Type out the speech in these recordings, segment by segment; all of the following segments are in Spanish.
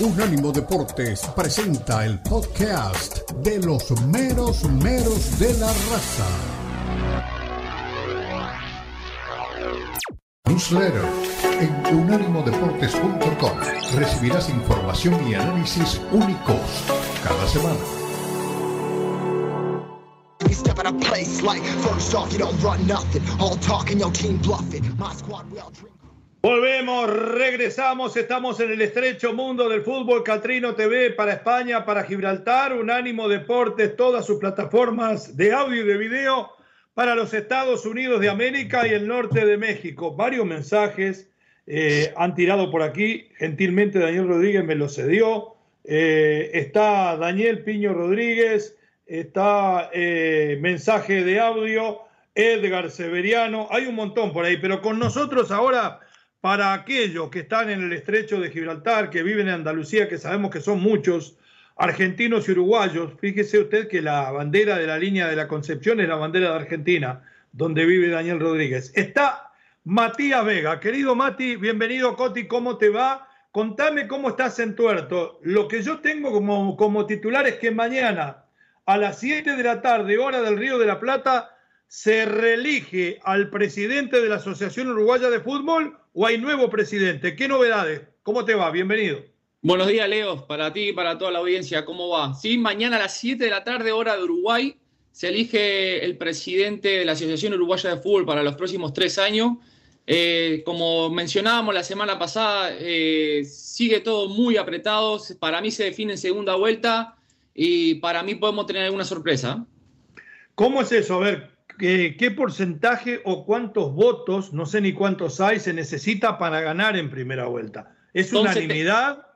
Unánimo Deportes presenta el podcast de los meros meros de la raza. Newsletter en unánimodeportes.com recibirás información y análisis únicos cada semana. Volvemos, regresamos, estamos en el estrecho mundo del fútbol Catrino TV para España, para Gibraltar, Unánimo Deportes, todas sus plataformas de audio y de video para los Estados Unidos de América y el norte de México. Varios mensajes eh, han tirado por aquí, gentilmente Daniel Rodríguez me lo cedió. Eh, está Daniel Piño Rodríguez, está eh, mensaje de audio, Edgar Severiano, hay un montón por ahí, pero con nosotros ahora para aquellos que están en el estrecho de Gibraltar, que viven en Andalucía, que sabemos que son muchos, argentinos y uruguayos, fíjese usted que la bandera de la línea de la Concepción es la bandera de Argentina, donde vive Daniel Rodríguez. Está Matías Vega. Querido Mati, bienvenido Coti, ¿cómo te va? Contame cómo estás en Tuerto. Lo que yo tengo como, como titular es que mañana a las 7 de la tarde, hora del Río de la Plata, se reelige al presidente de la Asociación Uruguaya de Fútbol o hay nuevo presidente? ¿Qué novedades? ¿Cómo te va? Bienvenido. Buenos días, Leo, para ti y para toda la audiencia. ¿Cómo va? Sí, mañana a las 7 de la tarde, hora de Uruguay, se elige el presidente de la Asociación Uruguaya de Fútbol para los próximos tres años. Eh, como mencionábamos la semana pasada, eh, sigue todo muy apretado. Para mí se define en segunda vuelta y para mí podemos tener alguna sorpresa. ¿Cómo es eso? A ver, ¿qué, porcentaje o cuántos votos, no sé ni cuántos hay, se necesita para ganar en primera vuelta? ¿Es unanimidad?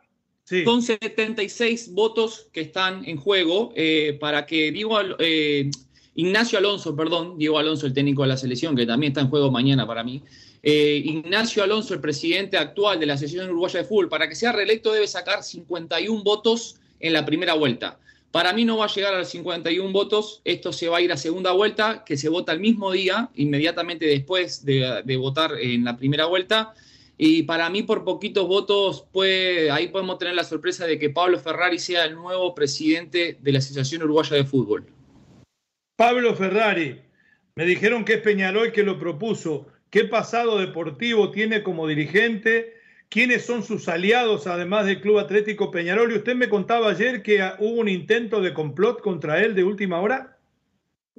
Sí. Son 76 votos que están en juego eh, para que Diego, eh, Ignacio Alonso, perdón, Diego Alonso, el técnico de la selección, que también está en juego mañana para mí, eh, Ignacio Alonso, el presidente actual de la Asociación Uruguaya de Fútbol, para que sea reelecto debe sacar 51 votos en la primera vuelta. Para mí no va a llegar a los 51 votos, esto se va a ir a segunda vuelta, que se vota el mismo día, inmediatamente después de, votar en la primera vuelta. Y para mí por poquitos votos, puede, ahí podemos tener la sorpresa de que Pablo Ferrari sea el nuevo presidente de la Asociación Uruguaya de Fútbol. Pablo Ferrari, me dijeron que es Peñarol que lo propuso. ¿Qué pasado deportivo tiene como dirigente? Quiénes son sus aliados, además del Club Atlético Peñarol. Y usted me contaba ayer que hubo un intento de complot contra él de última hora.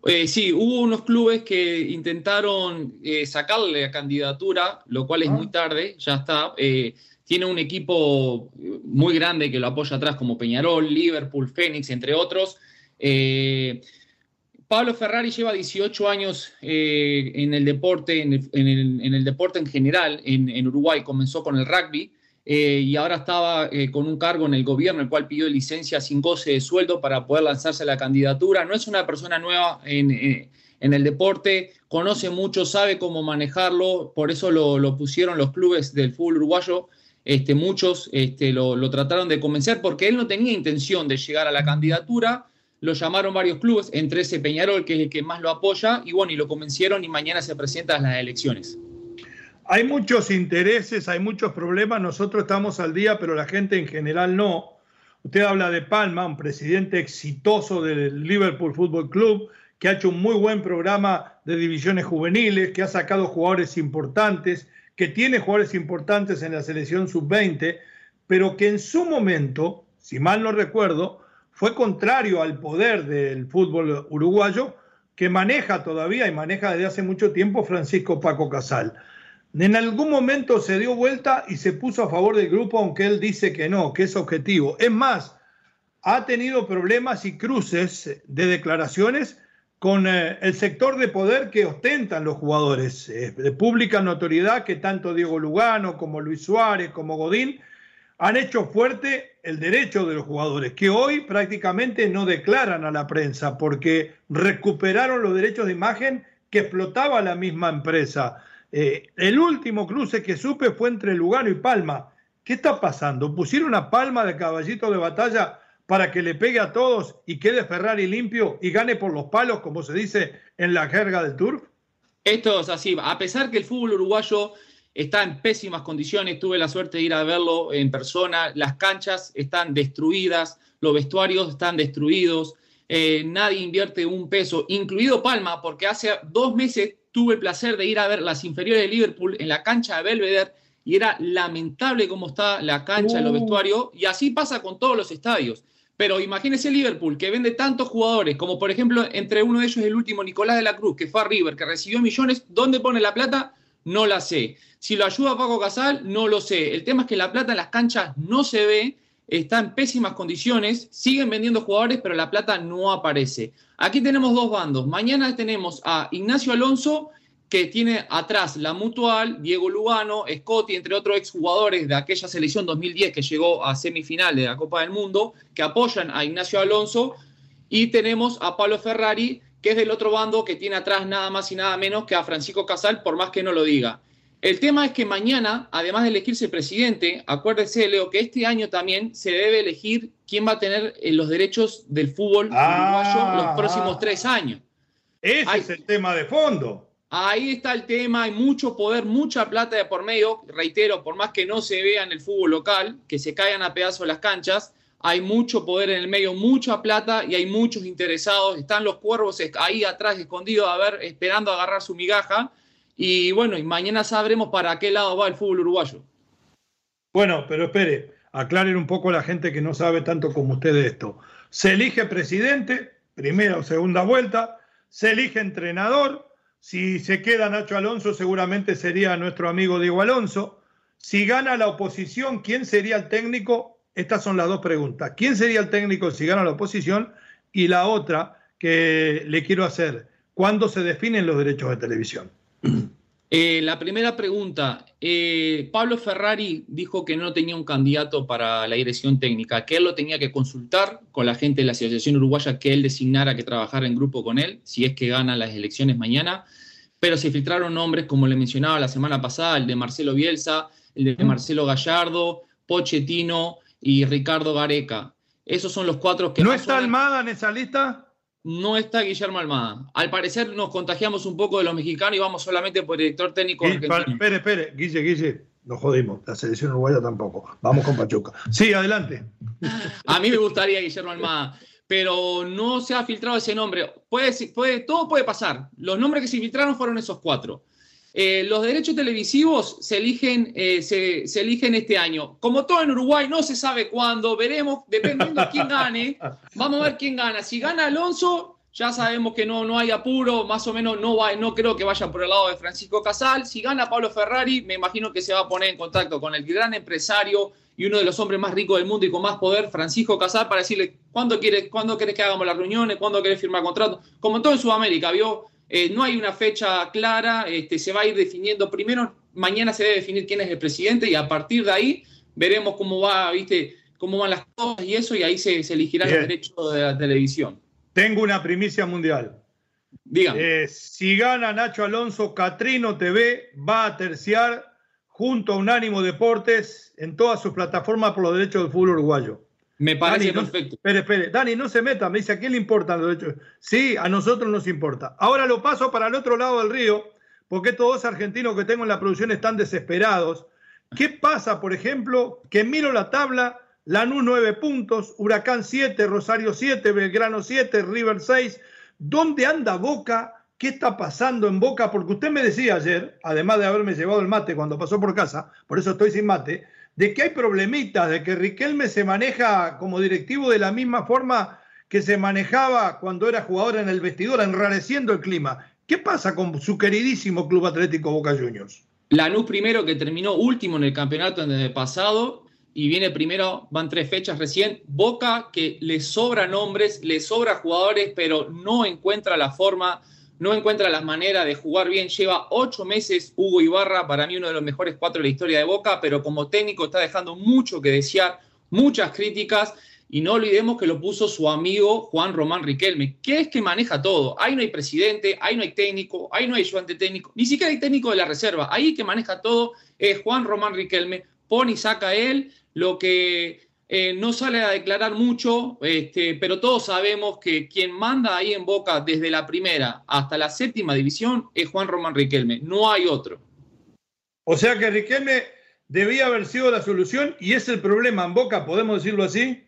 Eh, sí, hubo unos clubes que intentaron eh, sacarle la candidatura, lo cual es ah. muy tarde, ya está. Eh, tiene un equipo muy grande que lo apoya atrás, como Peñarol, Liverpool, Fénix, entre otros. Pablo Ferrari lleva 18 años eh, en el deporte, en el, deporte en general en, Uruguay. Comenzó con el rugby eh, y ahora estaba eh, con un cargo en el gobierno, el cual pidió licencia sin goce de sueldo para poder lanzarse a la candidatura. No es una persona nueva en, el deporte, conoce mucho, sabe cómo manejarlo, por eso lo, pusieron los clubes del fútbol uruguayo. Este, muchos este, lo, lo trataron de convencer porque él no tenía intención de llegar a la candidatura lo llamaron varios clubes, entre ese Peñarol, que es el que más lo apoya, y bueno, y lo convencieron y mañana se presentan las elecciones. Hay muchos intereses, hay muchos problemas, nosotros estamos al día, pero la gente en general no. Usted habla de Palma, un presidente exitoso del Liverpool Football Club, que ha hecho un muy buen programa de divisiones juveniles, que ha sacado jugadores importantes, que tiene jugadores importantes en la selección sub-20, pero que en su momento, si mal no recuerdo, fue contrario al poder del fútbol uruguayo que maneja todavía y maneja desde hace mucho tiempo Francisco Paco Casal. En algún momento se dio vuelta y se puso a favor del grupo, aunque él dice que no, que es objetivo. Es más, ha tenido problemas y cruces de declaraciones con eh, el sector de poder que ostentan los jugadores, eh, de pública notoriedad que tanto Diego Lugano como Luis Suárez como Godín han hecho fuerte el derecho de los jugadores, que hoy prácticamente no declaran a la prensa porque recuperaron los derechos de imagen que explotaba la misma empresa. Eh, el último cruce que supe fue entre Lugano y Palma. ¿Qué está pasando? ¿Pusieron una palma de caballito de batalla para que le pegue a todos y quede Ferrari limpio y gane por los palos, como se dice en la jerga del turf? Esto es así. A pesar que el fútbol uruguayo está en pésimas condiciones, tuve la suerte de ir a verlo en persona, las canchas están destruidas, los vestuarios están destruidos, eh, nadie invierte un peso, incluido Palma, porque hace dos meses tuve el placer de ir a ver las inferiores de Liverpool en la cancha de Belvedere y era lamentable cómo está la cancha, los uh. vestuarios, y así pasa con todos los estadios. Pero imagínese Liverpool, que vende tantos jugadores, como por ejemplo, entre uno de ellos el último, Nicolás de la Cruz, que fue a River, que recibió millones, ¿dónde pone la plata? No la sé. Si lo ayuda Paco Casal, no lo sé. El tema es que la plata en las canchas no se ve está en pésimas condiciones, siguen vendiendo jugadores, pero la plata no aparece. Aquí tenemos dos bandos. Mañana tenemos a Ignacio Alonso, que tiene atrás la Mutual, Diego Lugano, Scotty, entre otros exjugadores de aquella selección 2010 que llegó a semifinal de la Copa del Mundo, que apoyan a Ignacio Alonso. Y tenemos a Pablo Ferrari, que es del otro bando, que tiene atrás nada más y nada menos que a Francisco Casal, por más que no lo diga. El tema es que mañana, además de elegirse presidente, acuérdese, Leo, que este año también se debe elegir quién va a tener eh, los derechos del fútbol uruguayo los próximos tres años. Ese es el tema de fondo. Ahí está el tema, hay mucho poder, mucha plata de por medio. Reitero, por más que no se vea en el fútbol local, que se caigan a pedazos las canchas, hay mucho poder en el medio, mucha plata y hay muchos interesados. Están los cuervos ahí atrás escondidos, a ver, esperando agarrar su migaja y bueno, y mañana sabremos para qué lado va el fútbol uruguayo. Bueno, pero espere, aclaren un poco a la gente que no sabe tanto como usted de esto. Se elige presidente, primera o segunda vuelta, se elige entrenador. Si se queda Nacho Alonso, seguramente sería nuestro amigo Diego Alonso. Si gana la oposición, ¿quién sería el técnico? Estas son las dos preguntas. ¿Quién sería el técnico si gana la oposición? Y la otra que le quiero hacer, ¿cuándo se definen los derechos de televisión? Eh, la primera pregunta, eh, Pablo Ferrari dijo que no tenía un candidato para la dirección técnica, que él lo tenía que consultar con la gente de la Asociación Uruguaya que él designara que trabajara en grupo con él, si es que gana las elecciones mañana, pero se filtraron nombres, como le mencionaba la semana pasada, el de Marcelo Bielsa, el de Marcelo Gallardo, Pochettino y Ricardo Gareca. Esos son los cuatro que... ¿No está Almada en esa lista? no está Guillermo Almada. Al parecer nos contagiamos un poco de los mexicanos y vamos solamente por el director técnico Espere, espere, Guille, Guille, nos jodimos. La selección uruguaya tampoco. Vamos con Pachuca. Sí, adelante. A mí me gustaría Guillermo Almada, pero no se ha filtrado ese nombre. Puede, puede, todo puede pasar. Los nombres que se filtraron fueron esos cuatro. Eh, los derechos televisivos se eligen, eh, se, se, eligen este año. Como todo en Uruguay, no se sabe cuándo, veremos, dependiendo de quién gane. Vamos a ver quién gana. Si gana Alonso, ya sabemos que no, no hay apuro, más o menos no, va, no creo que vayan por el lado de Francisco Casal. Si gana Pablo Ferrari, me imagino que se va a poner en contacto con el gran empresario y uno de los hombres más ricos del mundo y con más poder, Francisco Casal, para decirle cuándo quieres, cuándo quieres que hagamos las reuniones, cuándo quieres firmar contrato. Como todo en Sudamérica, ¿vio? Eh, no hay una fecha clara, este, se va a ir definiendo. Primero, mañana se debe definir quién es el presidente y a partir de ahí veremos cómo va, viste, cómo van las cosas y eso, y ahí se, elegirá el derecho de la televisión. Tengo una primicia mundial. Dígame. Eh, si gana Nacho Alonso, Catrino TV va a terciar junto a Unánimo Deportes en todas sus plataformas por los derechos del fútbol uruguayo. Me parece perfecto. espere, espere. Dani, no se meta. Me dice, ¿a quién le importan los derechos? Sí, a nosotros nos importa. Ahora lo paso para el otro lado del río, porque estos dos argentinos que tengo en la producción están desesperados. ¿Qué pasa, por ejemplo, que miro la tabla, Lanús 9 puntos, Huracán 7, Rosario 7, Belgrano 7, River 6? ¿Dónde anda Boca? ¿Qué está pasando en Boca? Porque usted me decía ayer, además de haberme llevado el mate cuando pasó por casa, por eso estoy sin mate, de que hay problemitas, de que Riquelme se maneja como directivo de la misma forma que se manejaba cuando era jugador en el vestidor, enrareciendo el clima. ¿Qué pasa con su queridísimo Club Atlético Boca Juniors? Lanús primero que terminó último en el campeonato en el pasado y viene primero, van tres fechas recién. Boca que le sobra nombres, le sobra jugadores, pero no encuentra la forma no encuentra las maneras de jugar bien. Lleva ocho meses Hugo Ibarra, para mí uno de los mejores cuatro de la historia de Boca, pero como técnico está dejando mucho que desear, muchas críticas. Y no olvidemos que lo puso su amigo Juan Román Riquelme, que es que maneja todo. Ahí no hay presidente, ahí no hay técnico, ahí no hay ayudante técnico, ni siquiera hay técnico de la reserva. Ahí que maneja todo es Juan Román Riquelme. Pone y saca él lo que eh, no sale a declarar mucho, este, pero todos sabemos que quien manda ahí en Boca desde la primera hasta la séptima división es Juan Román Riquelme, no hay otro. O sea que Riquelme debía haber sido la solución y es el problema en Boca, podemos decirlo así.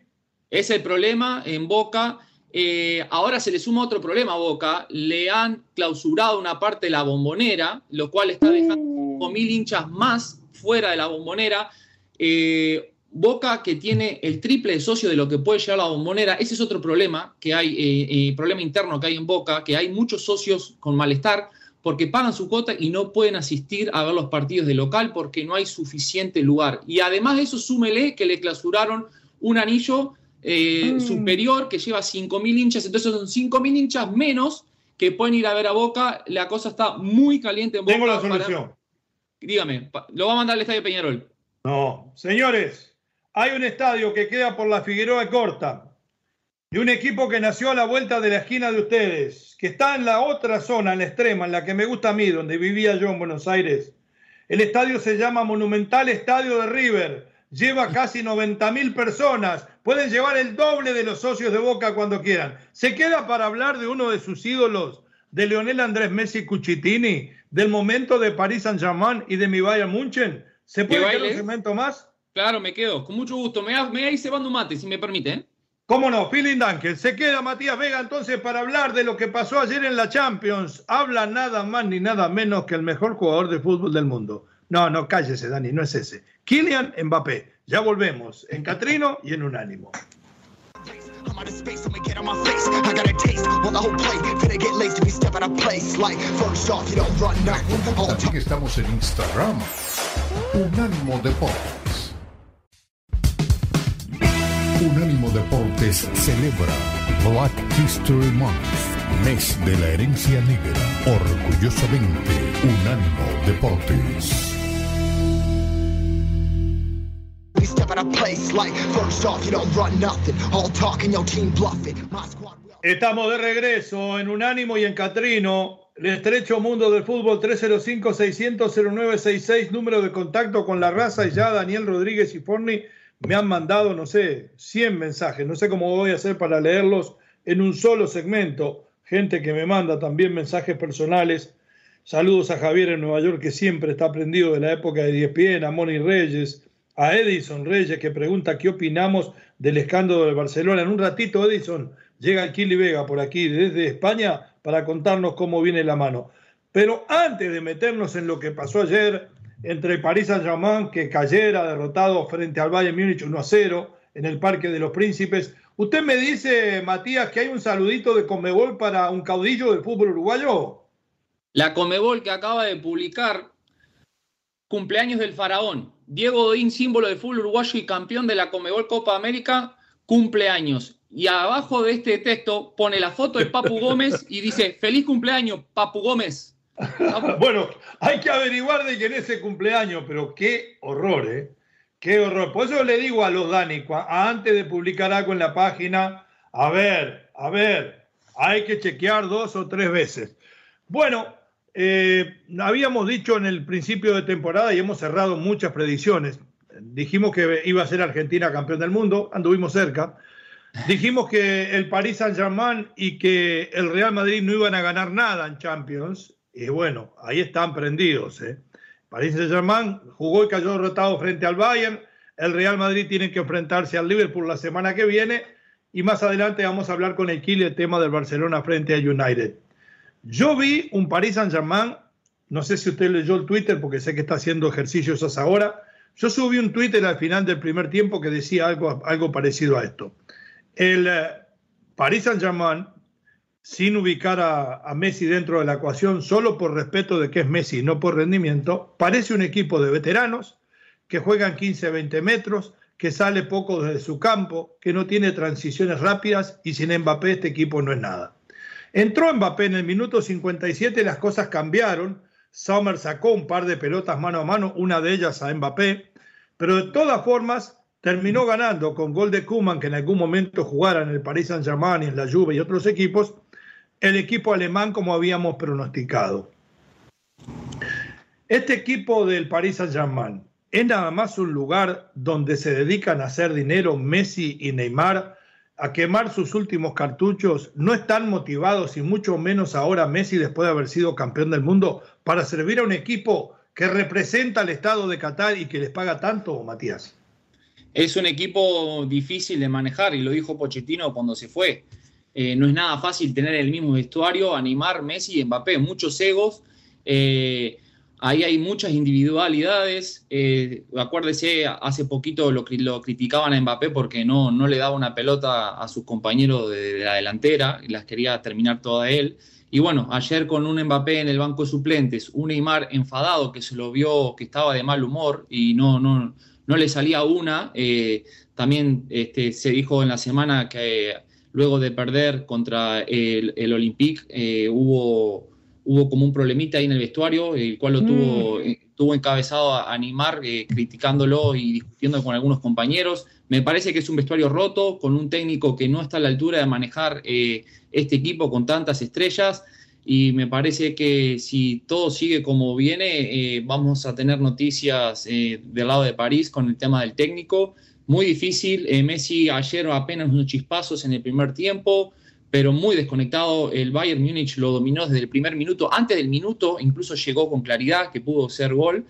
Es el problema en Boca. Eh, ahora se le suma otro problema a Boca. Le han clausurado una parte de la bombonera, lo cual está dejando uh. mil hinchas más fuera de la bombonera. Eh, Boca que tiene el triple de socio de lo que puede llegar la bombonera, ese es otro problema que hay, eh, problema interno que hay en Boca, que hay muchos socios con malestar porque pagan su cuota y no pueden asistir a ver los partidos de local porque no hay suficiente lugar. Y además de eso, súmele que le clausuraron un anillo eh, mm. superior que lleva 5.000 hinchas, entonces son 5.000 hinchas menos que pueden ir a ver a Boca. La cosa está muy caliente en Boca. Tengo la solución. Dígame, lo va a mandar al Estadio Peñarol. No, señores, hay un estadio que queda por la Figueroa Corta, de un equipo que nació a la vuelta de la esquina de ustedes, que está en la otra zona, en la extrema, en la que me gusta a mí, donde vivía yo en Buenos Aires. El estadio se llama Monumental Estadio de River, lleva casi 90 mil personas, pueden llevar el doble de los socios de Boca cuando quieran. ¿Se queda para hablar de uno de sus ídolos, de Leonel Andrés Messi Cucitini, del momento de París Saint-Germain y de mi Bayern München? ¿Se puede quedar un segmento más? Claro, me quedo, con mucho gusto. Me, me ahí cebando mate, si me permite. ¿eh? ¿Cómo no? Feeling Dunkel. Se queda Matías Vega entonces para hablar de lo que pasó ayer en la Champions. Habla nada más ni nada menos que el mejor jugador de fútbol del mundo. No, no, cállese, Dani, no es ese. Kylian Mbappé. Ya volvemos en Catrino y en Unánimo. Así que estamos en Instagram. Unánimo Deportes. Unánimo Deportes celebra Black History Month, mes de la herencia negra. Orgullosamente, Unánimo Deportes. Estamos de regreso en Unánimo y en Catrino. El estrecho mundo del fútbol 305-600-0966, número de contacto con la raza y ya Daniel Rodríguez y Forni me han mandado, no sé, 100 mensajes. No sé cómo voy a hacer para leerlos en un solo segmento. Gente que me manda también mensajes personales. Saludos a Javier en Nueva York, que siempre está aprendido de la época de Diez a Moni Reyes, a Edison Reyes, que pregunta qué opinamos del escándalo de Barcelona. En un ratito, Edison, llega Kili Vega por aquí desde España para contarnos cómo viene la mano. Pero antes de meternos en lo que pasó ayer, entre París Saint-Germain, que cayera derrotado frente al Bayern Múnich 1 a 0 en el Parque de los Príncipes. Usted me dice, Matías, que hay un saludito de Comebol para un caudillo del fútbol uruguayo. La Comebol que acaba de publicar cumpleaños del faraón. Diego Odín, símbolo del fútbol uruguayo y campeón de la Comebol Copa América, cumpleaños. Y abajo de este texto pone la foto de Papu Gómez y dice, feliz cumpleaños, Papu Gómez. bueno, hay que averiguar de quién es ese cumpleaños, pero qué horror, ¿eh? Qué horror. Por eso le digo a los Dani, antes de publicar algo en la página, a ver, a ver, hay que chequear dos o tres veces. Bueno, eh, habíamos dicho en el principio de temporada y hemos cerrado muchas predicciones. Dijimos que iba a ser Argentina campeón del mundo, anduvimos cerca. Dijimos que el Paris Saint-Germain y que el Real Madrid no iban a ganar nada en Champions y bueno, ahí están prendidos. ¿eh? París Saint-Germain jugó y cayó derrotado frente al Bayern. El Real Madrid tiene que enfrentarse al Liverpool la semana que viene. Y más adelante vamos a hablar con el Kile el tema del Barcelona frente a United. Yo vi un París Saint-Germain, no sé si usted leyó el Twitter porque sé que está haciendo ejercicios hasta ahora. Yo subí un Twitter al final del primer tiempo que decía algo, algo parecido a esto. El eh, París Saint-Germain sin ubicar a, Messi dentro de la ecuación solo por respeto de que es Messi, no por rendimiento, parece un equipo de veteranos que juegan 15-20 metros, que sale poco desde su campo, que no tiene transiciones rápidas y sin Mbappé este equipo no es nada. Entró Mbappé en el minuto 57 las cosas cambiaron. Sommer sacó un par de pelotas mano a mano, una de ellas a Mbappé, pero de todas formas terminó ganando con gol de Kuman, que en algún momento jugara en el Paris Saint-Germain y en la Juve y otros equipos, el equipo alemán como habíamos pronosticado. Este equipo del Paris Saint-Germain es nada más un lugar donde se dedican a hacer dinero Messi y Neymar, a quemar sus últimos cartuchos, no están motivados y mucho menos ahora Messi después de haber sido campeón del mundo para servir a un equipo que representa al Estado de Qatar y que les paga tanto, Matías? Es un equipo difícil de manejar y lo dijo Pochettino cuando se fue. Eh, no es nada fácil tener el mismo vestuario, animar Messi y Mbappé, muchos egos. Eh, ahí hay muchas individualidades. Eh, acuérdese, hace poquito lo, lo, criticaban a Mbappé porque no, no le daba una pelota a sus compañeros de, la delantera y las quería terminar toda él. Y bueno, ayer con un Mbappé en el banco de suplentes, un Neymar enfadado que se lo vio que estaba de mal humor y no, no, no le salía una. También este, se dijo en la semana que luego de perder contra el, el Olympique eh, hubo, hubo como un problemita ahí en el vestuario, el cual lo tuvo, mm. eh, tuvo encabezado a, animar, criticándolo y discutiendo con algunos compañeros. Me parece que es un vestuario roto, con un técnico que no está a la altura de manejar este equipo con tantas estrellas y me parece que si todo sigue como viene, eh, vamos a tener noticias eh, del lado de París con el tema del técnico. Muy difícil, eh, Messi ayer apenas unos chispazos en el primer tiempo, pero muy desconectado. El Bayern Múnich lo dominó desde el primer minuto. Antes del minuto incluso llegó con claridad que pudo ser gol.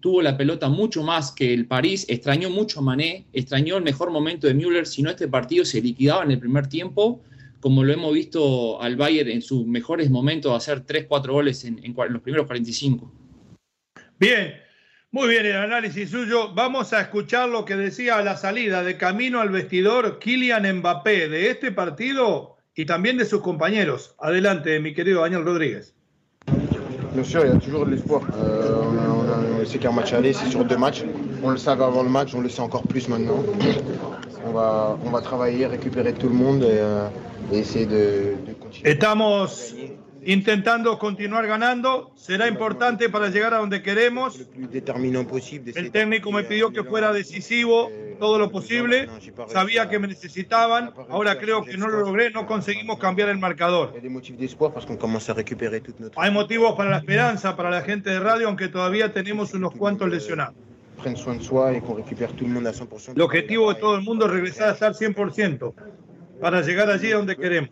tuvo la pelota mucho más que el París, extrañó mucho a Mané, extrañó el mejor momento de Müller, si no este partido se liquidaba en el primer tiempo como lo hemos visto al Bayern en sus mejores momentos, hacer 3-4 goles en, en, los primeros 45. Bien, muy bien el análisis suyo. Vamos a escuchar lo que decía a la salida de camino al vestidor Kylian Mbappé de este partido y también de sus compañeros. Adelante, mi querido Daniel Rodríguez. Bien sûr, il y a toujours de l'espoir. Euh, on, on, on, sait qu'un match aller, c'est sur deux matchs. On le savait avant le match, on le sait encore plus maintenant. On va, on va travailler, récupérer tout le monde et, euh, Estamos intentando continuar ganando. Será importante para llegar a donde queremos. El técnico me pidió que fuera decisivo todo lo posible. Sabía que me necesitaban. Ahora creo que no lo logré. No conseguimos cambiar el marcador. Hay motivos para la esperanza para la gente de radio, aunque todavía tenemos unos cuantos lesionados. El objetivo de todo el mundo es regresar a estar 100% para llegar allí donde queremos.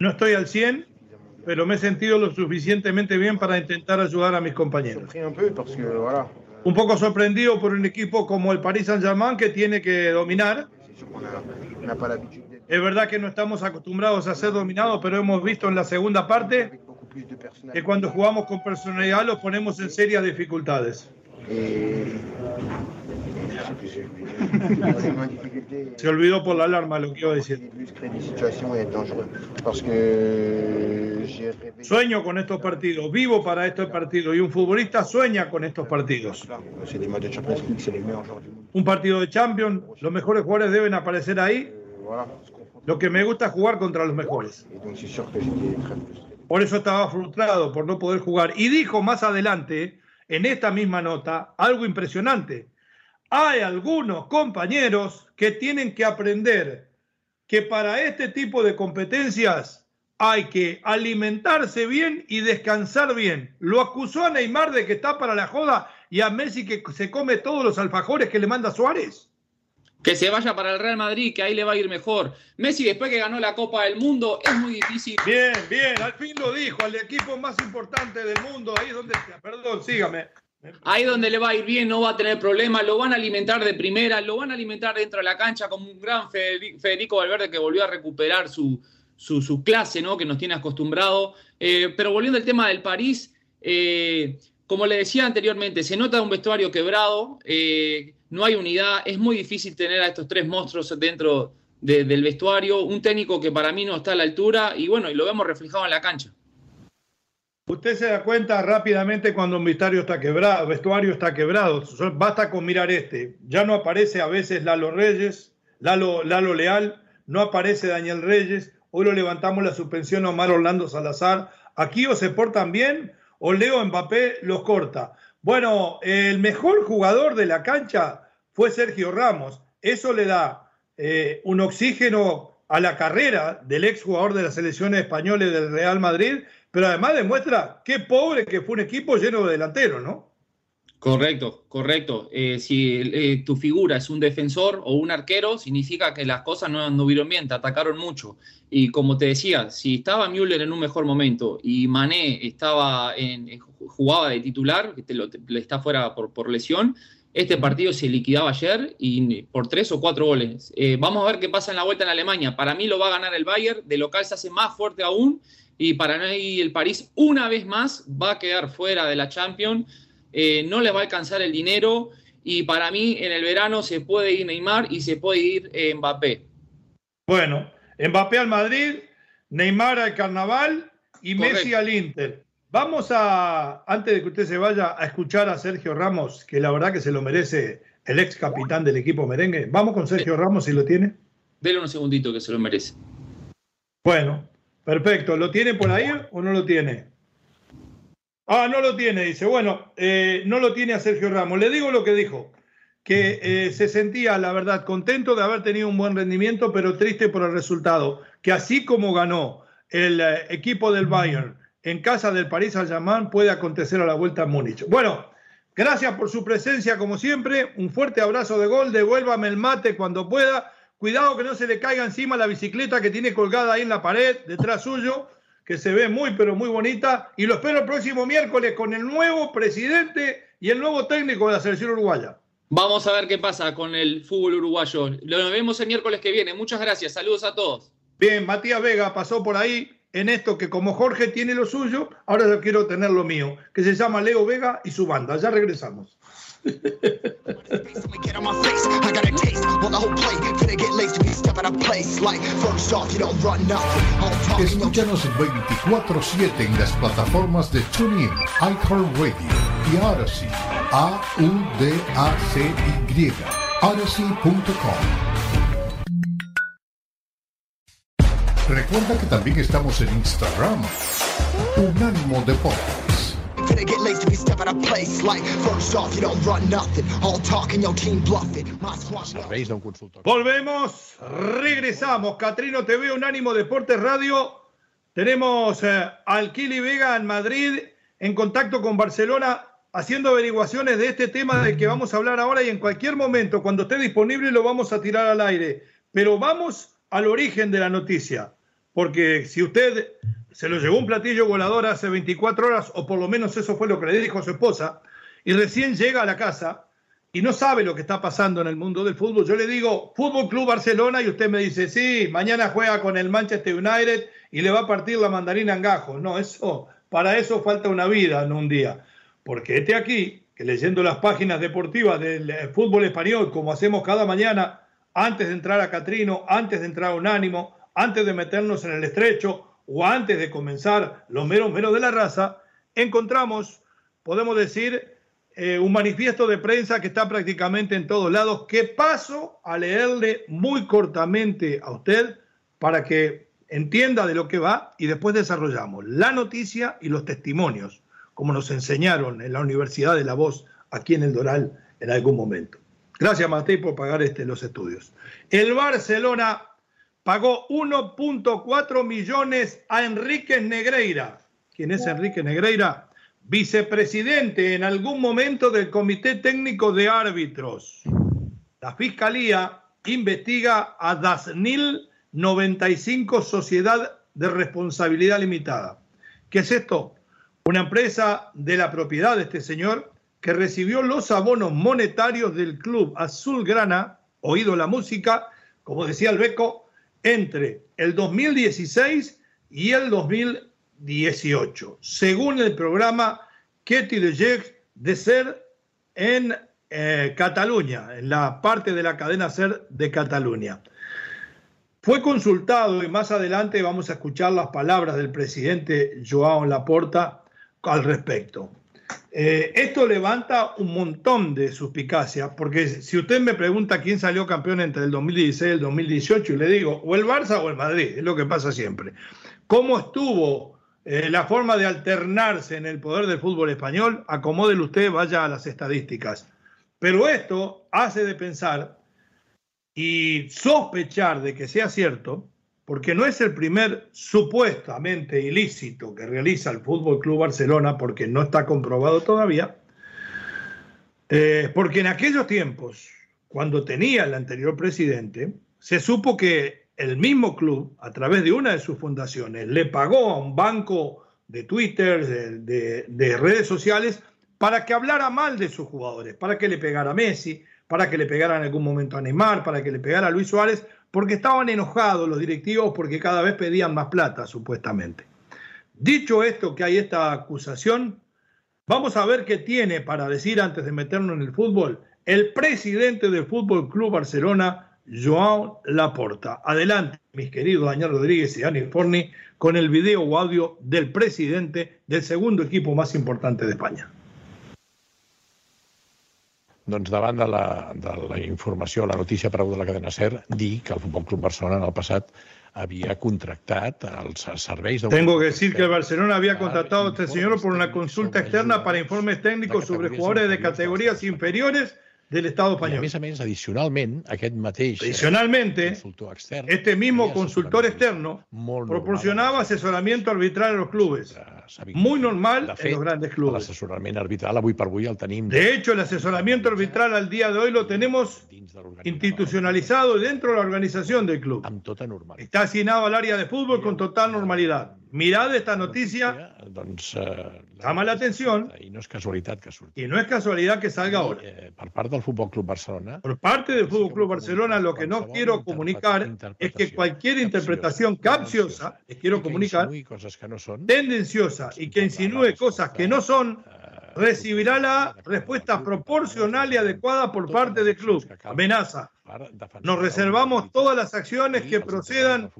No estoy al 100, pero me he sentido lo suficientemente bien para intentar ayudar a mis compañeros. Un poco sorprendido por un equipo como el Paris Saint-Germain que tiene que dominar. Es verdad que no estamos acostumbrados a ser dominados, pero hemos visto en la segunda parte que cuando jugamos con personalidad los ponemos en serias dificultades. Se olvidó por la alarma lo que iba a decir. Sueño con estos partidos, vivo para estos partidos y un futbolista sueña con estos partidos. Un partido de Champions, los mejores jugadores deben aparecer ahí. Lo que me gusta es jugar contra los mejores. Por eso estaba frustrado por no poder jugar. Y dijo más adelante, en esta misma nota, algo impresionante hay algunos compañeros que tienen que aprender que para este tipo de competencias hay que alimentarse bien y descansar bien. Lo acusó a Neymar de que está para la joda y a Messi que se come todos los alfajores que le manda Suárez. Que se vaya para el Real Madrid, que ahí le va a ir mejor. Messi, después que ganó la Copa del Mundo, es muy difícil. Bien, bien, al fin lo dijo, al equipo más importante del mundo, ahí donde. Perdón, sígame. Ahí donde le va a ir bien, no va a tener problemas, lo van a alimentar de primera, lo van a alimentar dentro de la cancha como un gran Federico Valverde que volvió a recuperar su, su, clase, ¿no? Que nos tiene acostumbrado. Eh, pero volviendo al tema del París, eh, como le decía anteriormente, se nota un vestuario quebrado, eh, no hay unidad, es muy difícil tener a estos tres monstruos dentro del vestuario, un técnico que para mí no está a la altura y bueno, y lo vemos reflejado en la cancha. Usted se da cuenta rápidamente cuando un vestuario está quebrado, vestuario está quebrado. Basta con mirar este. Ya no aparece a veces Lalo Reyes, Lalo, Lalo Leal, no aparece Daniel Reyes. Hoy lo levantamos la suspensión a Omar Orlando Salazar. Aquí o se portan bien o Leo Mbappé los corta. Bueno, el mejor jugador de la cancha fue Sergio Ramos. Eso le da eh, un oxígeno a la carrera del exjugador de la selección española del Real Madrid pero además demuestra qué pobre que fue un equipo lleno de delanteros, ¿no? Correcto, correcto. Eh, si eh, tu figura es un defensor o un arquero, significa que las cosas no anduvieron bien, te atacaron mucho. Y como te decía, si estaba Müller en un mejor momento y Mané estaba en, jugaba de titular, que le está fuera por, por, lesión, este partido se liquidaba ayer y por tres o cuatro goles. Eh, vamos a ver qué pasa en la vuelta en Alemania. Para mí lo va a ganar el Bayern, de local se hace más fuerte aún y para mí el París una vez más va a quedar fuera de la Champions eh, no les va a alcanzar el dinero y para mí en el verano se puede ir Neymar y se puede ir eh, Mbappé. Bueno, Mbappé al Madrid, Neymar al Carnaval y Messi al Inter. Vamos a, antes de que usted se vaya, a escuchar a Sergio Ramos, que la verdad que se lo merece el ex capitán del equipo merengue. Vamos con Sergio Ramos si lo tiene. Dele un segundito que se lo merece. Bueno, perfecto. ¿Lo tiene por ahí o no lo tiene? Ah, no lo tiene, dice. Bueno, eh, no lo tiene a Sergio Ramos. Le digo lo que dijo, que eh, se sentía, la verdad, contento de haber tenido un buen rendimiento, pero triste por el resultado. Que así como ganó el eh, equipo del Bayern en casa del París Saint-Germain, puede acontecer a la vuelta en Múnich. Bueno, gracias por su presencia, como siempre. Un fuerte abrazo de gol. Devuélvame el mate cuando pueda. Cuidado que no se le caiga encima la bicicleta que tiene colgada ahí en la pared, detrás suyo que se ve muy, pero muy bonita. Y lo espero el próximo miércoles con el nuevo presidente y el nuevo técnico de la selección uruguaya. Vamos a ver qué pasa con el fútbol uruguayo. Lo vemos el miércoles que viene. Muchas gracias. Saludos a todos. Bien, Matías Vega pasó por ahí en esto que como Jorge tiene lo suyo, ahora yo quiero tener lo mío, que se llama Leo Vega y su banda. Ya regresamos. Escúchanos 24-7 en las plataformas de TuneIn, iHeartRadio y Odyssey. A-U-D-A-C-Y. Odyssey.com. Recuerda que también estamos en Instagram. Unánimo Deportes. Volvemos, regresamos. Catrino TV, Unánimo Deportes Radio. Tenemos eh, al Kili Vega en Madrid en contacto con Barcelona haciendo averiguaciones de este tema del que vamos a hablar ahora y en cualquier momento, cuando esté disponible, lo vamos a tirar al aire. Pero vamos al origen de la noticia, porque si usted se lo llevó un platillo volador hace 24 horas, o por lo menos eso fue lo que le dijo su esposa, y recién llega a la casa y no sabe lo que está pasando en el mundo del fútbol. Yo le digo, Fútbol Club Barcelona, y usted me dice, sí, mañana juega con el Manchester United y le va a partir la mandarina en gajos. No, eso, para eso falta una vida, no un día. Porque este aquí, que leyendo las páginas deportivas del eh, fútbol español, como hacemos cada mañana, antes de entrar a Catrino, antes de entrar a Unánimo, antes de meternos en el estrecho, o antes de comenzar los meros meros de la raza, encontramos, podemos decir, eh, un manifiesto de prensa que está prácticamente en todos lados, que paso a leerle muy cortamente a usted para que entienda de lo que va y después desarrollamos la noticia y los testimonios, como nos enseñaron en la Universidad de La Voz aquí en el Doral en algún momento. Gracias, Matei, por pagar este, los estudios. El Barcelona pagó 1.4 millones a Enrique Negreira. ¿Quién es Enrique Negreira? Vicepresidente en algún momento del Comité Técnico de Árbitros. La Fiscalía investiga a Dasnil 95 Sociedad de Responsabilidad Limitada. ¿Qué es esto? Una empresa de la propiedad de este señor que recibió los abonos monetarios del club Azulgrana, oído la música, como decía el Beco, entre el 2016 y el 2018, según el programa Ketty de de Ser en eh, Cataluña, en la parte de la cadena Ser de Cataluña. Fue consultado y más adelante vamos a escuchar las palabras del presidente Joao Laporta al respecto. Eh, esto levanta un montón de suspicacia, porque si usted me pregunta quién salió campeón entre el 2016 y el 2018, y le digo, o el Barça o el Madrid, es lo que pasa siempre. ¿Cómo estuvo eh, la forma de alternarse en el poder del fútbol español? Acomódelo usted, vaya a las estadísticas. Pero esto hace de pensar y sospechar de que sea cierto porque no es el primer supuestamente ilícito que realiza el Fútbol Club Barcelona, porque no está comprobado todavía, Eh, porque en aquellos tiempos, cuando tenía el anterior presidente, se supo que el mismo club, a través de una de sus fundaciones, le pagó a un banco de Twitter, de, redes sociales, para que hablara mal de sus jugadores, para que le pegara a Messi, para que le pegara en algún momento a Neymar, para que le pegara a Luis Suárez, porque estaban enojados los directivos porque cada vez pedían más plata, supuestamente. Dicho esto, que hay esta acusación, vamos a ver qué tiene para decir antes de meternos en el fútbol el presidente del Fútbol Club Barcelona, Joao Laporta. Adelante, mis queridos Daniel Rodríguez y Dani Forni, con el video o audio del presidente del segundo equipo más importante de España. Doncs davant de la, de la informació, la notícia apareguda de la cadena SER, dir que el Futbol Club Barcelona en el passat havia contractat els serveis de... Tengo que decir que el Barcelona había contratado a este señor por una consulta externa para informes técnicos sobre jugadores de categorías inferiores del Estado español. I a més a més, adicionalment, aquest mateix Adicionalmente, extern, este mismo consultor externo proporcionaba asesoramiento arbitral a los clubes. Muy normal de fet, en los grandes clubes. L'assessorament arbitral avui per avui el tenim. De hecho, el asesoramiento arbitral al día de hoy lo tenemos institucionalizado dentro de la organización del club. Amb tota normalitat. Está asignado al área de fútbol con total normalidad. Mirad esta noticia, doncs, eh, llama la atención. I no és casualitat que surti. Y no es casualidad que salga ahora. Eh, per part del Futbol Club Barcelona. Por parte del Fútbol Club Barcelona, lo que no quiero comunicar es que cualquier interpretación capciosa, les quiero comunicar, tendenciosa y que insinúe cosas que no son, recibirá la respuesta proporcional y adecuada por parte del club. Amenaza. Nos reservamos todas las acciones que procedan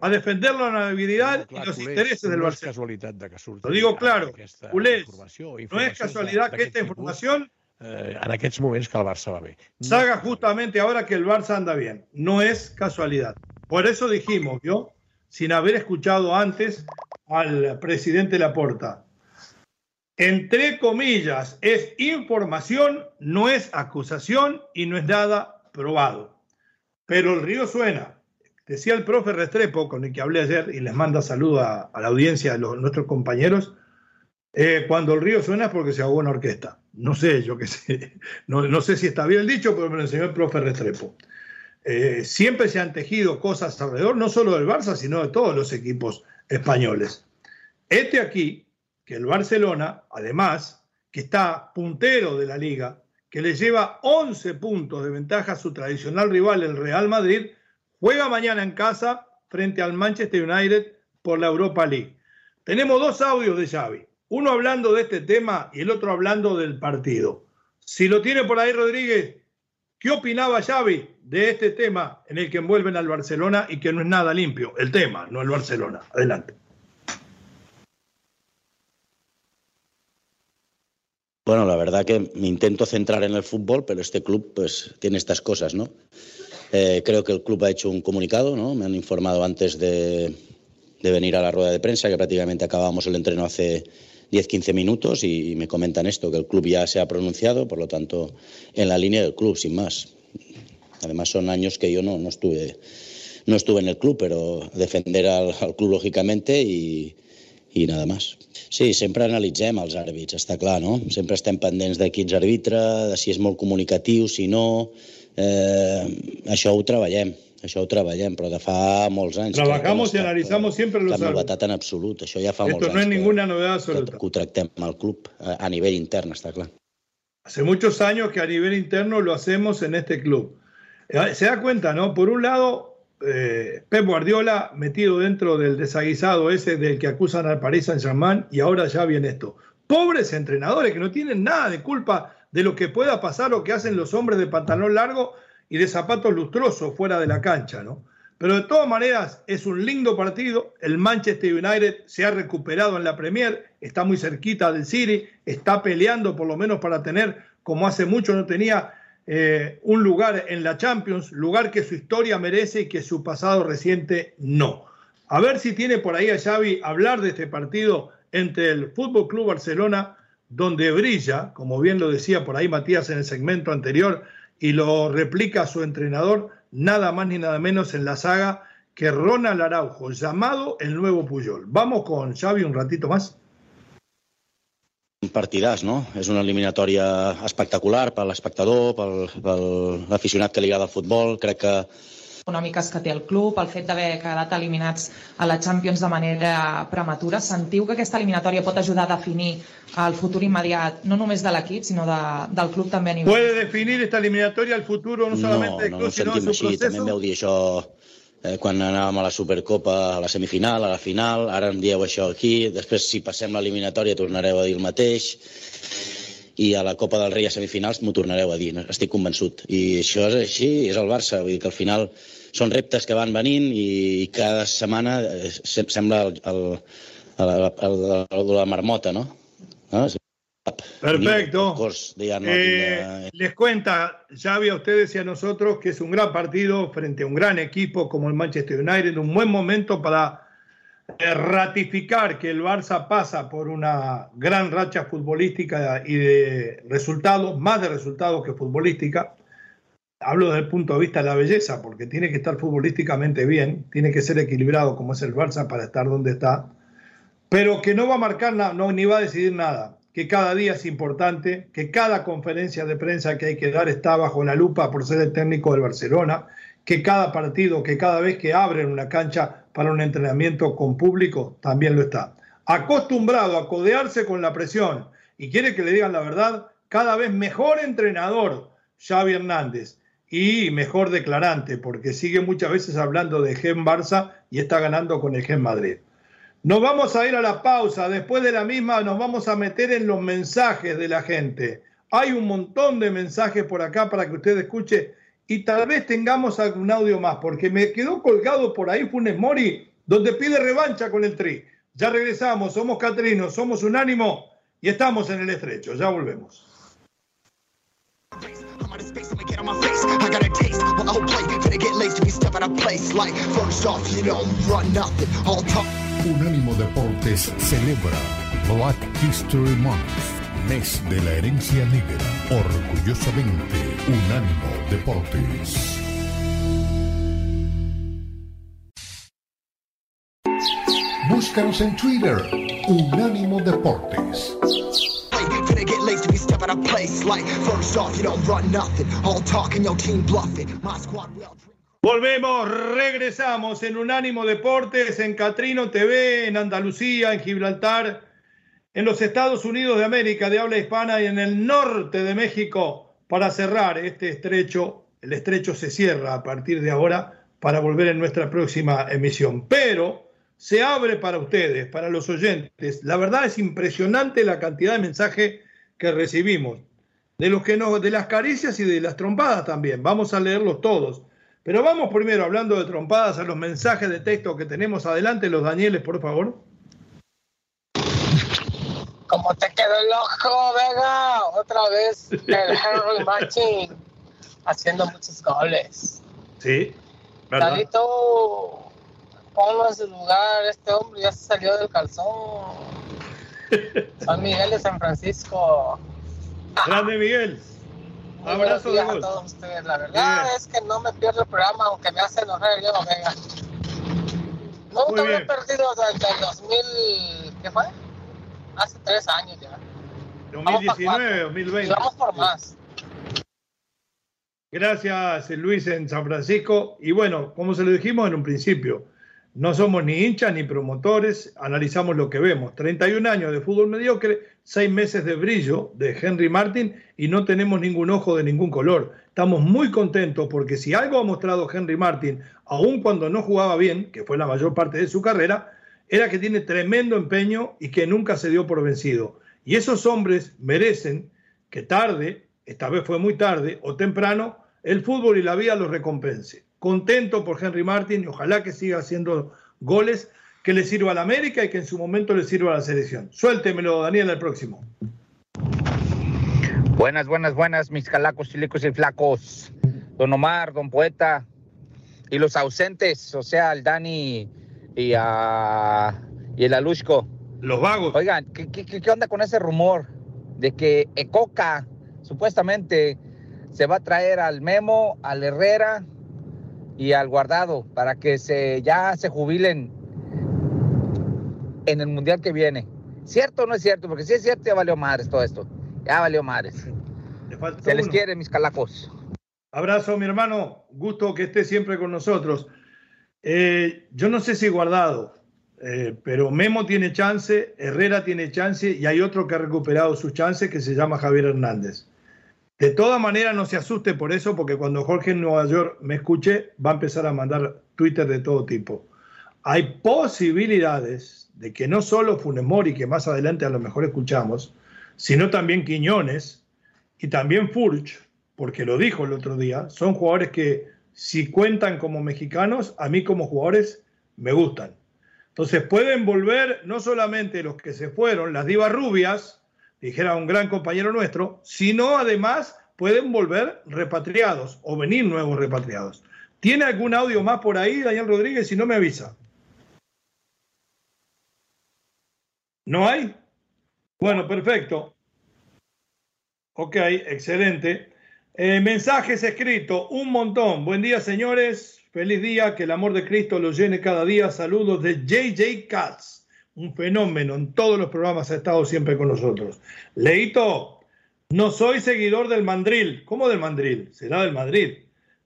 a defender la navegabilidad y los intereses del Barcelona. Lo digo claro, culés, no es casualidad que esta información eh, en aquests moments que el Barça va justamente ahora que el Barça anda bien. No es casualidad. Por eso dijimos, yo, sin haber escuchado antes al presidente Laporta, entre comillas, es información, no es acusación y no es nada probado. Pero el río suena. Decía el profe Restrepo, con el que hablé ayer, y les manda saludo a, la audiencia, de nuestros compañeros, eh, cuando el río suena es porque se ahogó una orquesta. No sé, yo qué sé. No, sé si está bien dicho, pero me lo enseñó el profe Restrepo. Eh, siempre se han tejido cosas alrededor, no solo del Barça, sino de todos los equipos españoles. Este aquí, que el Barcelona, además, que está puntero de la liga, que le lleva 11 puntos de ventaja a su tradicional rival, el Real Madrid, juega mañana en casa frente al Manchester United por la Europa League. Tenemos dos audios de Xavi, uno hablando de este tema y el otro hablando del partido. Si lo tiene por ahí Rodríguez, ¿qué opinaba Xavi de este tema en el que envuelven al Barcelona y que no es nada limpio? El tema, no el Barcelona. Adelante. Bueno, la verdad que me intento centrar en el fútbol, pero este club pues tiene estas cosas, ¿no? Eh, creo que el club ha hecho un comunicado, ¿no? Me han informado antes de, venir a la rueda de prensa que prácticamente acabamos el entreno hace 10-15 minutos y, me comentan esto, que el club ya se ha pronunciado, por lo tanto, en la línea del club, sin más. Además, son años que yo no, no, estuve, no estuve en el club, pero defender al, al club lógicamente y, i nada més. Sí, sempre analitzem els àrbits, està clar, no? Sempre estem pendents de qui ens de si és molt comunicatiu, si no... Eh, això ho treballem, això ho treballem, però de fa molts anys. Trabajamos y analizamos siempre los árbitros. novetat en absolut, això ja fa Esto molts no anys. no es ninguna novedad absoluta. Que, que ho tractem al club a, a nivell intern, està clar. Hace muchos años que a nivel interno lo hacemos en este club. Eh, se da cuenta, ¿no? Por un lado, eh, Pep Guardiola metido dentro del desaguisado ese del que acusan al Paris Saint-Germain y ahora ya viene esto. Pobres entrenadores que no tienen nada de culpa de lo que pueda pasar o que hacen los hombres de pantalón largo y de zapatos lustrosos fuera de la cancha, ¿no? Pero de todas maneras es un lindo partido. El Manchester United se ha recuperado en la Premier, está muy cerquita del City, está peleando por lo menos para tener, como hace mucho no tenía, eh, un lugar en la Champions, lugar que su historia merece y que su pasado reciente no. A ver si tiene por ahí a Xavi hablar de este partido entre el Fútbol Club Barcelona, donde brilla, como bien lo decía por ahí Matías en el segmento anterior, y lo replica su entrenador, nada más ni nada menos en la saga que Ronald Araujo, llamado el nuevo Puyol. Vamos con Xavi un ratito más. partidàs, no? És una eliminatòria espectacular per l'espectador, per l'aficionat que li agrada el futbol. Crec que econòmiques que té el club, el fet d'haver quedat eliminats a la Champions de manera prematura. Sentiu que aquesta eliminatòria pot ajudar a definir el futur immediat, no només de l'equip, sinó de, del club també a nivell... Puede definir esta eliminatoria el futuro no solamente del no, club, no sino de sentim su així. També proceso? em veu dir això eh, quan anàvem a la Supercopa, a la semifinal, a la final, ara em dieu això aquí, després si passem l'eliminatòria tornareu a dir el mateix, i a la Copa del Rei a semifinals m'ho tornareu a dir, estic convençut. I això és així, és el Barça, vull dir que al final són reptes que van venint i, cada setmana eh, sem- sembla el, el, el, el, el, de la marmota, no? no? Perfecto. Course, are not Eh, the- les cuenta Xavi a ustedes y a nosotros que es un gran partido frente a un gran equipo como el Manchester United, un buen momento para eh, ratificar que el Barça pasa por una gran racha futbolística y de resultados, más de resultados que futbolística. Hablo desde el punto de vista de la belleza, porque tiene que estar futbolísticamente bien, tiene que ser equilibrado como es el Barça para estar donde está pero que no va a marcar nada, no, ni va a decidir nada, que cada día es importante, que cada conferencia de prensa que hay que dar está bajo la lupa por ser el técnico del Barcelona, que cada partido, que cada vez que abren una cancha para un entrenamiento con público, también lo está. Acostumbrado a codearse con la presión y quiere que le digan la verdad, cada vez mejor entrenador Xavi Hernández y mejor declarante, porque sigue muchas veces hablando de Gen Barça y está ganando con el Gen Madrid. Nos vamos a ir a la pausa. Después de la misma nos vamos a meter en los mensajes de la gente. Hay un montón de mensajes por acá para que usted escuche y tal vez tengamos algún audio más, porque me quedó colgado por ahí Funes Mori, donde pide revancha con el Tri. Ya regresamos, somos Catrinos, somos Unánimo y estamos en el estrecho. Ya volvemos. Unánimo Deportes celebra Black History Month, mes de la herencia negra. Orgullosamente, Unánimo Deportes. Búscanos en Twitter, Unánimo Deportes. Volvemos, regresamos en Unánimo Deportes, en Catrino TV, en Andalucía, en Gibraltar, en los Estados Unidos de América de habla hispana y en el norte de México para cerrar este estrecho. El estrecho se cierra a partir de ahora para volver en nuestra próxima emisión. Pero se abre para ustedes, para los oyentes. La verdad es impresionante la cantidad de mensajes que recibimos. De los que nos, de las caricias y de las trompadas también. Vamos a leerlos todos. Pero vamos primero, hablando de trompadas, a los mensajes de texto que tenemos adelante, los Danieles, por favor. Como te quedó el ojo, Vega, otra vez el Henry Martin haciendo muchos goles. Sí, ¿verdad? Dalito, ponlo en su lugar, este hombre ya se salió del calzón. San Miguel de San Francisco. Grande Miguel. Muy Abrazo de a gol. todos ustedes. La verdad es que no me pierdo el programa, aunque me hace enojar Diego Vega. Nunca me he perdido desde el 2000, ¿qué fue? Hace tres años ya. Vamos pa' 2019, cuatro. 2020. Y vamos por más. Gracias, Luis, en San Francisco. Y bueno, como se lo dijimos en un principio, no somos ni hinchas ni promotores, analizamos lo que vemos. 31 años de fútbol mediocre, 6 meses de brillo de Henry Martin y no tenemos ningún ojo de ningún color. Estamos muy contentos porque si algo ha mostrado Henry Martin, aun cuando no jugaba bien, que fue la mayor parte de su carrera, era que tiene tremendo empeño y que nunca se dio por vencido. Y esos hombres merecen que tarde, esta vez fue muy tarde o temprano, el fútbol y la vida los recompense. Contento por Henry Martin y ojalá que siga haciendo goles que le sirva a la América y que en su momento le sirva a la selección. Suéltemelo, Daniel, al próximo. Buenas, buenas, buenas, mis calacos, chilicos y flacos. Don Omar, don Poeta y los ausentes, o sea, el Dani y, a, y el Alushko. Los vagos. Oigan, ¿qué, qué, qué onda con ese rumor de que Ecoca supuestamente se va a traer al Memo, al Herrera y al Guardado para que se ya se jubilen en el mundial que viene? ¿Cierto o no es cierto? Porque si es cierto, ya valió madres todo esto. Ya valió madres. Se les quiere, mis calacos. Abrazo, mi hermano. Gusto que esté siempre con nosotros. Eh, yo no sé si guardado, eh, pero Memo tiene chance, Herrera tiene chance y hay otro que ha recuperado su chance que se llama Javier Hernández. De todas maneras, no se asuste por eso, porque cuando Jorge en Nueva York me escuche, va a empezar a mandar Twitter de todo tipo. Hay posibilidades de que no solo Funemori, que más adelante a lo mejor escuchamos, sino también Quiñones y también Furch, porque lo dijo el otro día, son jugadores que si cuentan como mexicanos, a mí como jugadores me gustan. Entonces pueden volver no solamente los que se fueron, las divas rubias, dijera un gran compañero nuestro, sino además pueden volver repatriados o venir nuevos repatriados. ¿Tiene algún audio más por ahí, Daniel Rodríguez? Si no me avisa. ¿No hay? Bueno, perfecto. Ok, excelente. Eh, mensajes escritos, un montón. Buen día, señores. Feliz día, que el amor de Cristo los llene cada día. Saludos de JJ Katz, un fenómeno en todos los programas, ha estado siempre con nosotros. Leito, no soy seguidor del mandril. ¿Cómo del mandril? Será del Madrid.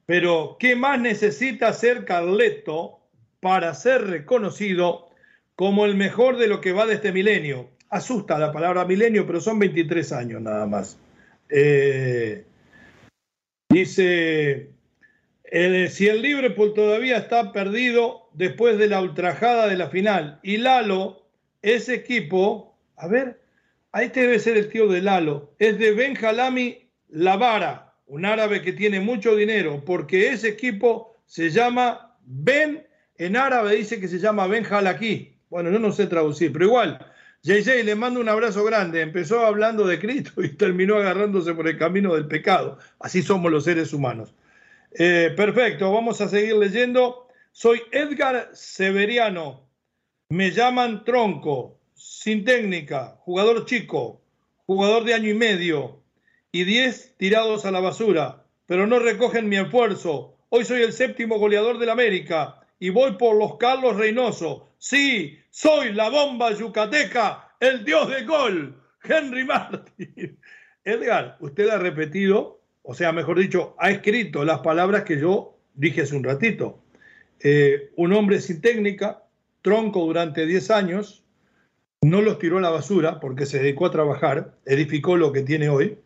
Pero, ¿qué más necesita ser Carleto para ser reconocido como el mejor de lo que va de este milenio? Asusta la palabra milenio, pero son 23 años nada más. Eh, dice, si el Liverpool todavía está perdido después de la ultrajada de la final y Lalo, ese equipo, a ver, este debe ser el tío de Lalo, es de Benjalami Lavara, un árabe que tiene mucho dinero, porque ese equipo se llama Ben, en árabe dice que se llama Ben Bueno, yo no sé traducir, pero igual, JJ le mando un abrazo grande. Empezó hablando de Cristo y terminó agarrándose por el camino del pecado. Así somos los seres humanos. Eh, perfecto, vamos a seguir leyendo. Soy Edgar Severiano. Me llaman tronco, sin técnica, jugador chico, jugador de año y medio y 10 tirados a la basura, pero no recogen mi esfuerzo. Hoy soy el séptimo goleador del América y voy por los Carlos Reynoso. Sí, soy la bomba yucateca, el dios de gol, Henry Martin. Edgar, usted ha repetido, o sea, mejor dicho, ha escrito las palabras que yo dije hace un ratito. Eh, un hombre sin técnica, tronco durante 10 años, no los tiró a la basura porque se dedicó a trabajar, edificó lo que tiene hoy,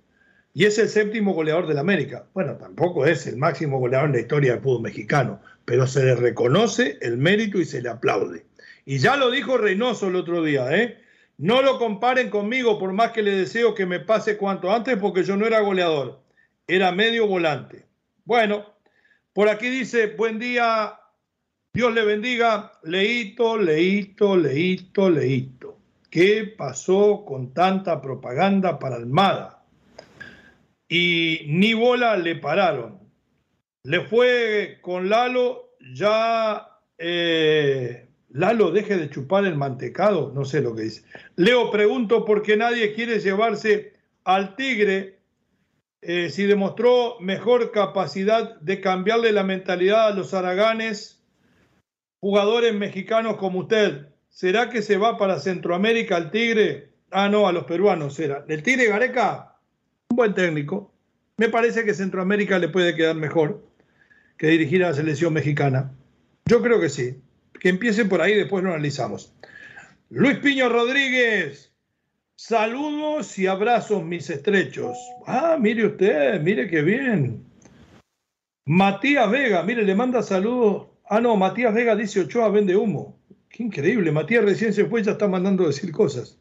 y es el séptimo goleador del América. Bueno, tampoco es el máximo goleador en la historia del fútbol mexicano, pero se le reconoce el mérito y se le aplaude. Y ya lo dijo Reynoso el otro día, ¿eh? No lo comparen conmigo por más que le deseo que me pase cuanto antes porque yo no era goleador, era medio volante. Bueno, por aquí dice, buen día, Dios le bendiga, leíto, leíto, leíto, leíto. ¿Qué pasó con tanta propaganda para Almada? Y ni bola le pararon. Le fue con Lalo ya eh, Lalo, deje de chupar el mantecado, no sé lo que dice. Leo, pregunto por qué nadie quiere llevarse al Tigre eh, si demostró mejor capacidad de cambiarle la mentalidad a los araganes, jugadores mexicanos como usted. ¿Será que se va para Centroamérica al Tigre? Ah, no, a los peruanos será. ¿El Tigre Gareca? Un buen técnico. Me parece que Centroamérica le puede quedar mejor que dirigir a la selección mexicana. Yo creo que sí que empiecen por ahí, después lo analizamos. Luis Piño Rodríguez, saludos y abrazos mis estrechos. Ah, mire usted, mire qué bien. Matías Vega, mire, le manda saludos. Ah, no, Matías Vega dice Ochoa vende humo. Qué increíble, Matías recién se fue, ya está mandando decir cosas.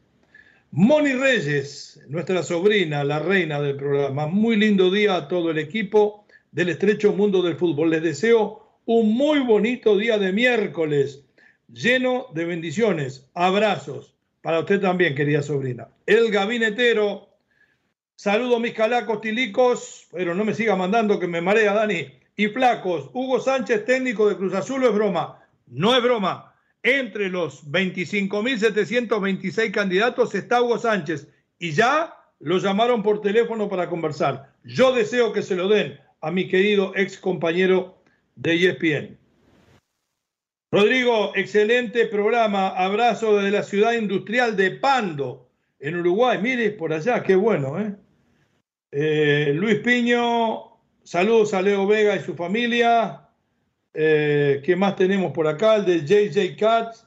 Moni Reyes, nuestra sobrina, la reina del programa. Muy lindo día a todo el equipo del estrecho mundo del fútbol. Les deseo un muy bonito día de miércoles, lleno de bendiciones, abrazos para usted también, querida sobrina. El gabinetero, saludo mis calacos tilicos, pero no me siga mandando que me marea Dani. Y flacos, Hugo Sánchez, técnico de Cruz Azul, es broma. No es broma. Entre los 25.726 candidatos está Hugo Sánchez y ya lo llamaron por teléfono para conversar. Yo deseo que se lo den a mi querido ex compañero de ESPN. Rodrigo, excelente programa. Abrazo desde la ciudad industrial de Pando, en Uruguay. Mire, por allá, qué bueno, ¿eh? eh Luis Piño, saludos a Leo Vega y su familia. Eh, ¿Qué más tenemos por acá? El de JJ Katz.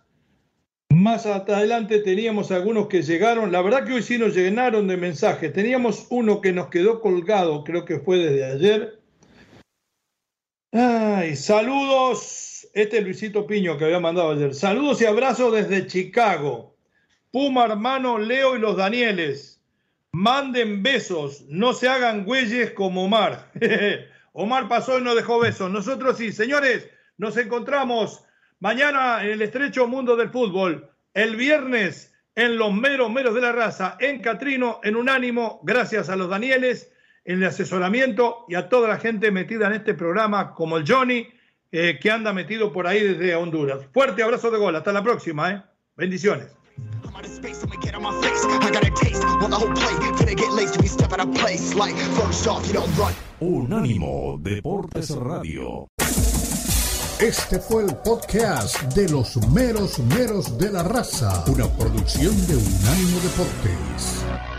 Más adelante teníamos algunos que llegaron. La verdad que hoy sí nos llenaron de mensajes. Teníamos uno que nos quedó colgado, creo que fue desde ayer. Ay, saludos este es Luisito Piño que había mandado ayer. Saludos y abrazos desde Chicago. Puma, hermano, Leo y los Danieles. Manden besos, no se hagan güeyes como Omar. Omar pasó y no dejó besos. Nosotros sí, señores, nos encontramos mañana en el estrecho mundo del fútbol. El viernes en los meros meros de la raza, en Catrino, en Unánimo, gracias a los Danieles, en el asesoramiento y a toda la gente metida en este programa, como el Johnny, eh, que anda metido por ahí desde Honduras. Fuerte abrazo de gol, hasta la próxima, ¿eh? Bendiciones. Unánimo Deportes Radio. Este fue el podcast de los meros meros de la raza, una producción de Unánimo Deportes.